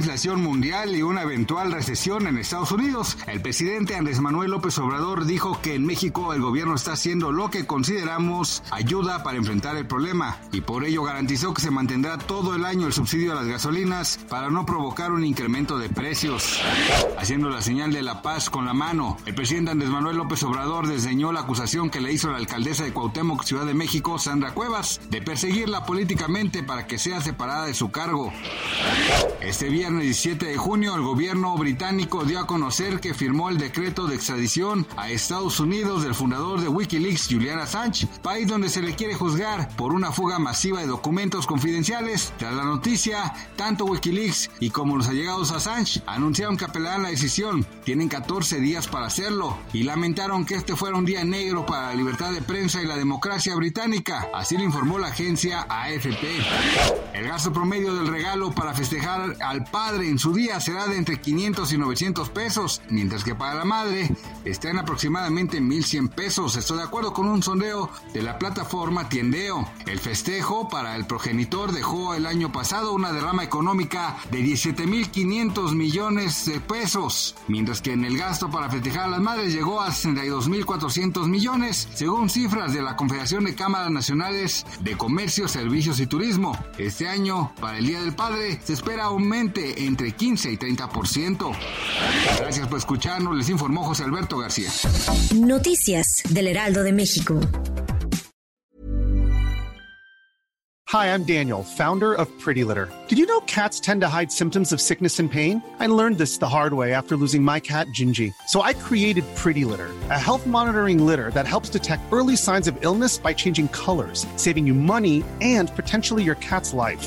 inflación mundial y una eventual recesión en Estados Unidos, el presidente Andrés Manuel López Obrador dijo que en México el gobierno está haciendo lo que consideramos ayuda para enfrentar el problema y por ello garantizó que se mantendrá todo el año el subsidio a las gasolinas para no provocar un incremento de precios. Haciendo la señal de la paz con la mano, el presidente Andrés Manuel López Obrador desdeñó la acusación que le hizo la alcaldesa de Cuauhtémoc, Ciudad de México, Sandra Cuevas, de perseguirla políticamente para que sea separada de su cargo. Este viernes 17 de junio, el gobierno británico dio a conocer que firmó el decreto de extradición a Estados Unidos del fundador de Wikileaks, Julian Assange, país donde se le quiere juzgar por una fuga masiva de documentos confidenciales. Tras la noticia, tanto Wikileaks y como los allegados a Assange anunciaron que apelarán la decisión. Tienen 14 días para hacerlo y lamentaron que este fuera un día negro para la libertad de prensa y la democracia británica. Así lo informó la agencia AFP. El gasto promedio del regalo para festejar al padre en su día será de entre 500 y 900 pesos, mientras que para la madre está en aproximadamente 1100 pesos. Estoy de acuerdo con un sondeo de la plataforma Tiendeo. El festejo para el progenitor dejó el año pasado una derrama económica de 17.500 millones de pesos, mientras que en el gasto para festejar a las madres llegó a 62.400 millones, según cifras de la Confederación de Cámaras Nacionales de Comercio, Servicios y Turismo. Este año, para el Día del Padre, se espera aumente entre 15 y 30%. Gracias por escucharnos, les informó José Alberto García. Noticias del Heraldo de México. Hi, I'm Daniel, founder of Pretty Litter. Did you know cats tend to hide symptoms of sickness and pain? I learned this the hard way after losing my cat, Gingy. So I created Pretty Litter, a health monitoring litter that helps detect early signs of illness by changing colors, saving you money and potentially your cat's life.